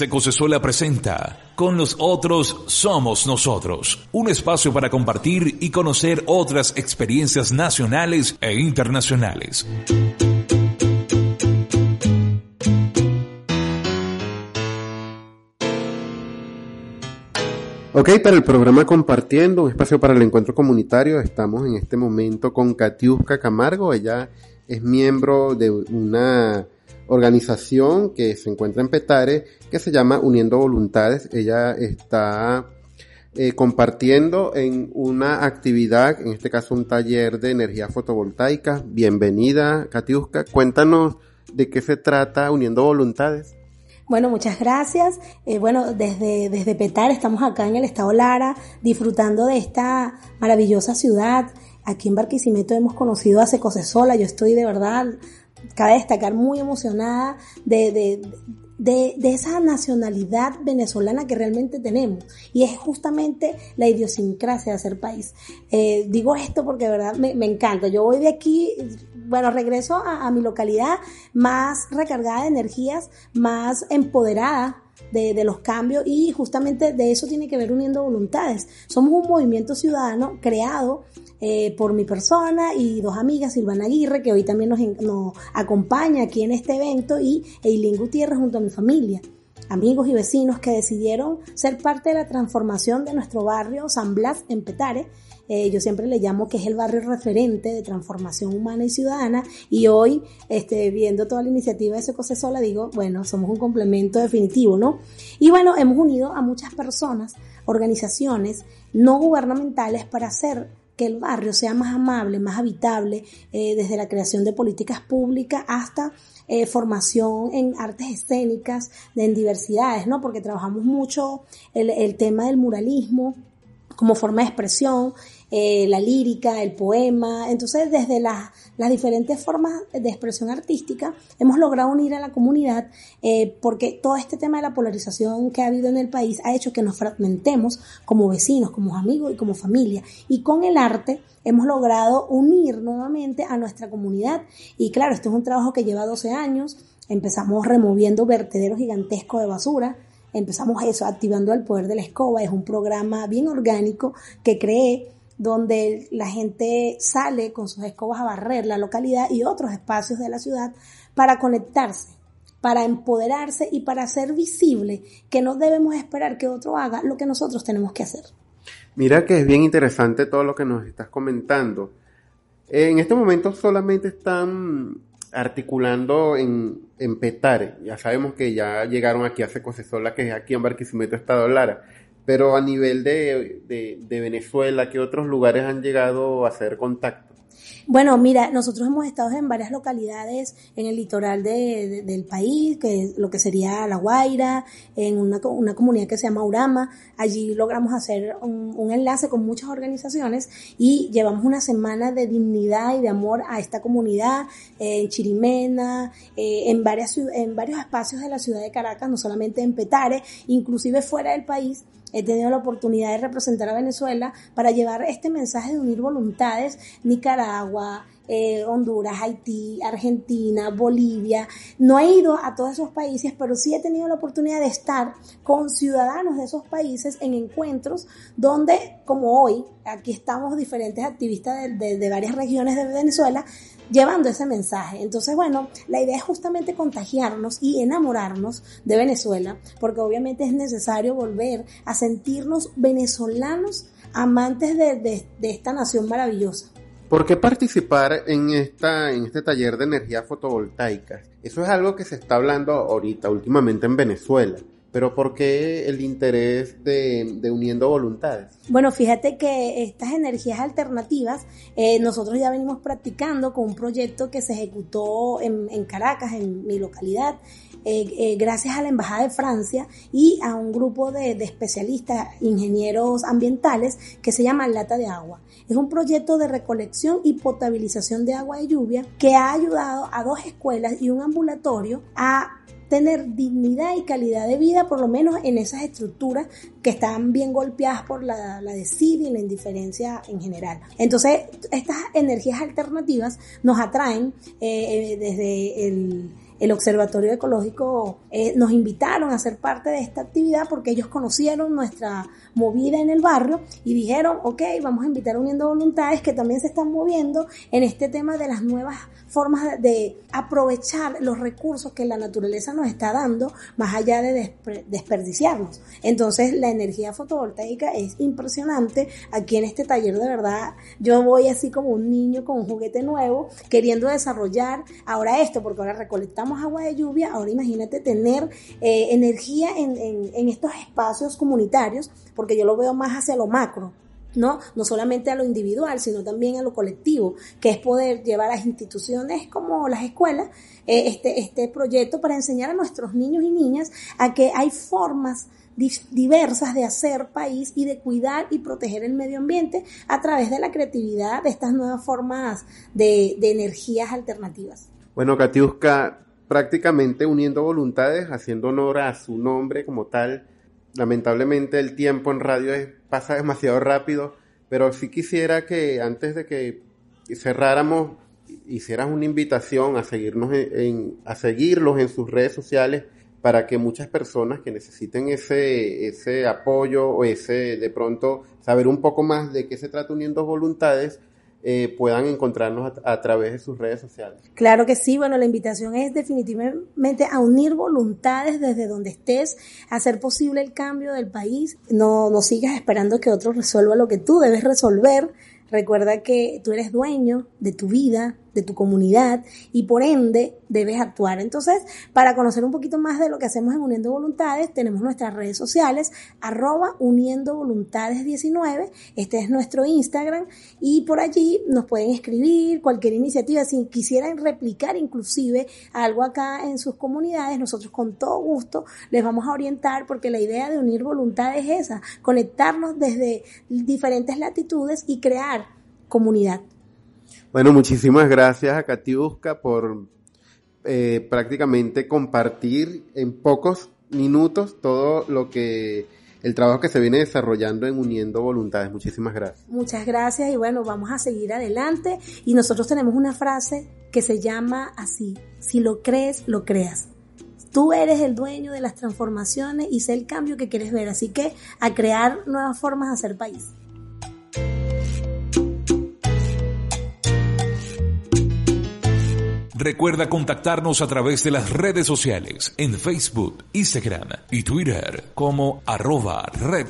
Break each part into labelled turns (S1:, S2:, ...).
S1: Secosesuela presenta Con los otros somos nosotros, un espacio para compartir y conocer otras experiencias nacionales e internacionales.
S2: Ok, para el programa Compartiendo, un espacio para el encuentro comunitario, estamos en este momento con Katiuska Camargo. Ella es miembro de una organización que se encuentra en Petare, que se llama Uniendo Voluntades. Ella está eh, compartiendo en una actividad, en este caso un taller de energía fotovoltaica. Bienvenida, Katiuska. Cuéntanos de qué se trata Uniendo Voluntades.
S3: Bueno, muchas gracias. Eh, bueno, desde, desde Petar estamos acá en el estado Lara disfrutando de esta maravillosa ciudad. Aquí en Barquisimeto hemos conocido a Secosesola. Yo estoy de verdad, cabe destacar, muy emocionada de, de, de, de, esa nacionalidad venezolana que realmente tenemos. Y es justamente la idiosincrasia de ser país. Eh, digo esto porque de verdad me, me, encanta. Yo voy de aquí, bueno, regreso a, a mi localidad más recargada de energías, más empoderada de, de, los cambios y justamente de eso tiene que ver uniendo voluntades. Somos un movimiento ciudadano creado eh, por mi persona y dos amigas, Silvana Aguirre, que hoy también nos, nos acompaña aquí en este evento, y Eileen Gutiérrez junto a mi familia amigos y vecinos que decidieron ser parte de la transformación de nuestro barrio San Blas en Petare. Eh, yo siempre le llamo que es el barrio referente de transformación humana y ciudadana y hoy, este, viendo toda la iniciativa de Sola, digo, bueno, somos un complemento definitivo, ¿no? Y bueno, hemos unido a muchas personas, organizaciones no gubernamentales para hacer que el barrio sea más amable, más habitable, eh, desde la creación de políticas públicas hasta eh, formación en artes escénicas, en diversidades, ¿no? Porque trabajamos mucho el, el tema del muralismo como forma de expresión, eh, la lírica, el poema. Entonces, desde las, las, diferentes formas de expresión artística, hemos logrado unir a la comunidad eh, porque todo este tema de la polarización que ha habido en el país ha hecho que nos fragmentemos como vecinos, como amigos y como familia. Y con el arte hemos logrado unir nuevamente a nuestra comunidad. Y claro, este es un trabajo que lleva 12 años. Empezamos removiendo vertederos gigantescos de basura empezamos eso, activando el poder de la escoba. Es un programa bien orgánico que creé donde la gente sale con sus escobas a barrer la localidad y otros espacios de la ciudad para conectarse, para empoderarse y para hacer visible que no debemos esperar que otro haga lo que nosotros tenemos que hacer.
S2: Mira que es bien interesante todo lo que nos estás comentando. En este momento solamente están articulando en, en Petare. Ya sabemos que ya llegaron aquí a Secosesola, que es aquí en Barquisimeto, Estado Lara pero a nivel de, de, de, Venezuela, ¿qué otros lugares han llegado a hacer contacto?
S3: Bueno, mira, nosotros hemos estado en varias localidades en el litoral de, de, del país, que lo que sería La Guaira, en una, una comunidad que se llama Urama. Allí logramos hacer un, un, enlace con muchas organizaciones y llevamos una semana de dignidad y de amor a esta comunidad eh, en Chirimena, eh, en, varias, en varios espacios de la ciudad de Caracas, no solamente en Petare, inclusive fuera del país he tenido la oportunidad de representar a Venezuela para llevar este mensaje de unir voluntades, Nicaragua, eh, Honduras, Haití, Argentina, Bolivia. No he ido a todos esos países, pero sí he tenido la oportunidad de estar con ciudadanos de esos países en encuentros donde, como hoy, aquí estamos diferentes activistas de, varias regiones de Venezuela, llevando ese mensaje. Entonces, bueno, la idea es justamente contagiarnos y enamorarnos de Venezuela, porque obviamente es necesario volver a sentirnos venezolanos amantes de, esta nación maravillosa.
S2: ¿Por qué participar en, esta, en este taller de energía fotovoltaica? Eso es algo que se está hablando ahorita, últimamente en Venezuela. Pero ¿por qué el interés de, uniendo voluntades?
S3: Bueno, fíjate que estas energías alternativas eh, nosotros ya venimos practicando con un proyecto que se ejecutó en, Caracas, en mi localidad, eh, eh, gracias a la Embajada de Francia y a un grupo de, de, especialistas, ingenieros ambientales, que se llama Lata de Agua. Es un proyecto de recolección y potabilización de agua de lluvia que ha ayudado a dos escuelas y un ambulatorio a tener dignidad y calidad de vida, por lo menos en esas estructuras que están bien golpeadas por la, la desidia y la indiferencia en general. Entonces, estas energías alternativas nos atraen eh, eh, desde el el Observatorio Ecológico eh, nos invitaron a ser parte de esta actividad porque ellos conocieron nuestra movida en el barrio y dijeron, ok, vamos a invitar Uniendo Voluntades que también se están moviendo en este tema de las nuevas formas de aprovechar los recursos que la naturaleza nos está dando más allá de desperdiciarnos. Entonces la energía fotovoltaica es impresionante. Aquí en este taller de verdad yo voy así como un niño con un juguete nuevo queriendo desarrollar ahora esto porque ahora recolectamos agua de lluvia, ahora imagínate tener eh, energía en, estos espacios comunitarios porque yo lo veo más hacia lo macro. ¿no? No solamente a lo individual, sino también a lo colectivo, que es poder llevar a las instituciones como las escuelas eh, este, este proyecto para enseñar a nuestros niños y niñas a que hay formas diversas de hacer país y de cuidar y proteger el medio ambiente a través de la creatividad de estas nuevas formas de, de energías alternativas.
S2: Bueno, Katiuska, prácticamente uniendo voluntades, haciendo honor a su nombre como tal, lamentablemente el tiempo en radio pasa demasiado rápido, pero sí quisiera que antes de que cerráramos hicieras una invitación a seguirnos en, a seguirlos en sus redes sociales para que muchas personas que necesiten ese ese apoyo o ese de pronto saber un poco más de qué se trata uniendo voluntades eh, puedan encontrarnos a, través de sus redes sociales.
S3: Claro que sí, bueno, la invitación es definitivamente a unir voluntades desde donde estés, a hacer posible el cambio del país. No, no sigas esperando que otro resuelva lo que tú debes resolver. Recuerda que tú eres dueño de tu vida, de tu comunidad y por ende debes actuar. Entonces, para conocer un poquito más de lo que hacemos en Uniendo Voluntades, tenemos nuestras redes sociales, arroba Uniendo Voluntades 19, este es nuestro Instagram y por allí nos pueden escribir cualquier iniciativa, si quisieran replicar inclusive algo acá en sus comunidades, nosotros con todo gusto les vamos a orientar porque la idea de unir voluntades es esa, conectarnos desde diferentes latitudes y crear comunidad.
S2: Bueno, muchísimas gracias a Katiuska por eh, prácticamente compartir en pocos minutos todo lo que el trabajo que se viene desarrollando en Uniendo Voluntades. Muchísimas gracias.
S3: Muchas gracias y bueno, vamos a seguir adelante y nosotros tenemos una frase que se llama así, si lo crees, lo creas. Tú eres el dueño de las transformaciones y sé el cambio que quieres ver, así que a crear nuevas formas de hacer país.
S1: Recuerda contactarnos a través de las redes sociales en Facebook, Instagram y Twitter como arroba Red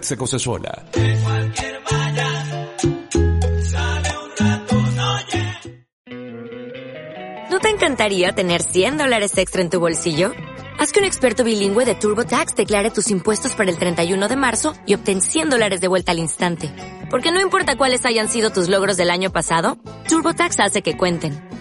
S4: ¿No te encantaría tener 100 dólares extra en tu bolsillo? Haz que un experto bilingüe de TurboTax declare tus impuestos para el 31 de marzo y obtén 100 dólares de vuelta al instante. Porque no importa cuáles hayan sido tus logros del año pasado, TurboTax hace que cuenten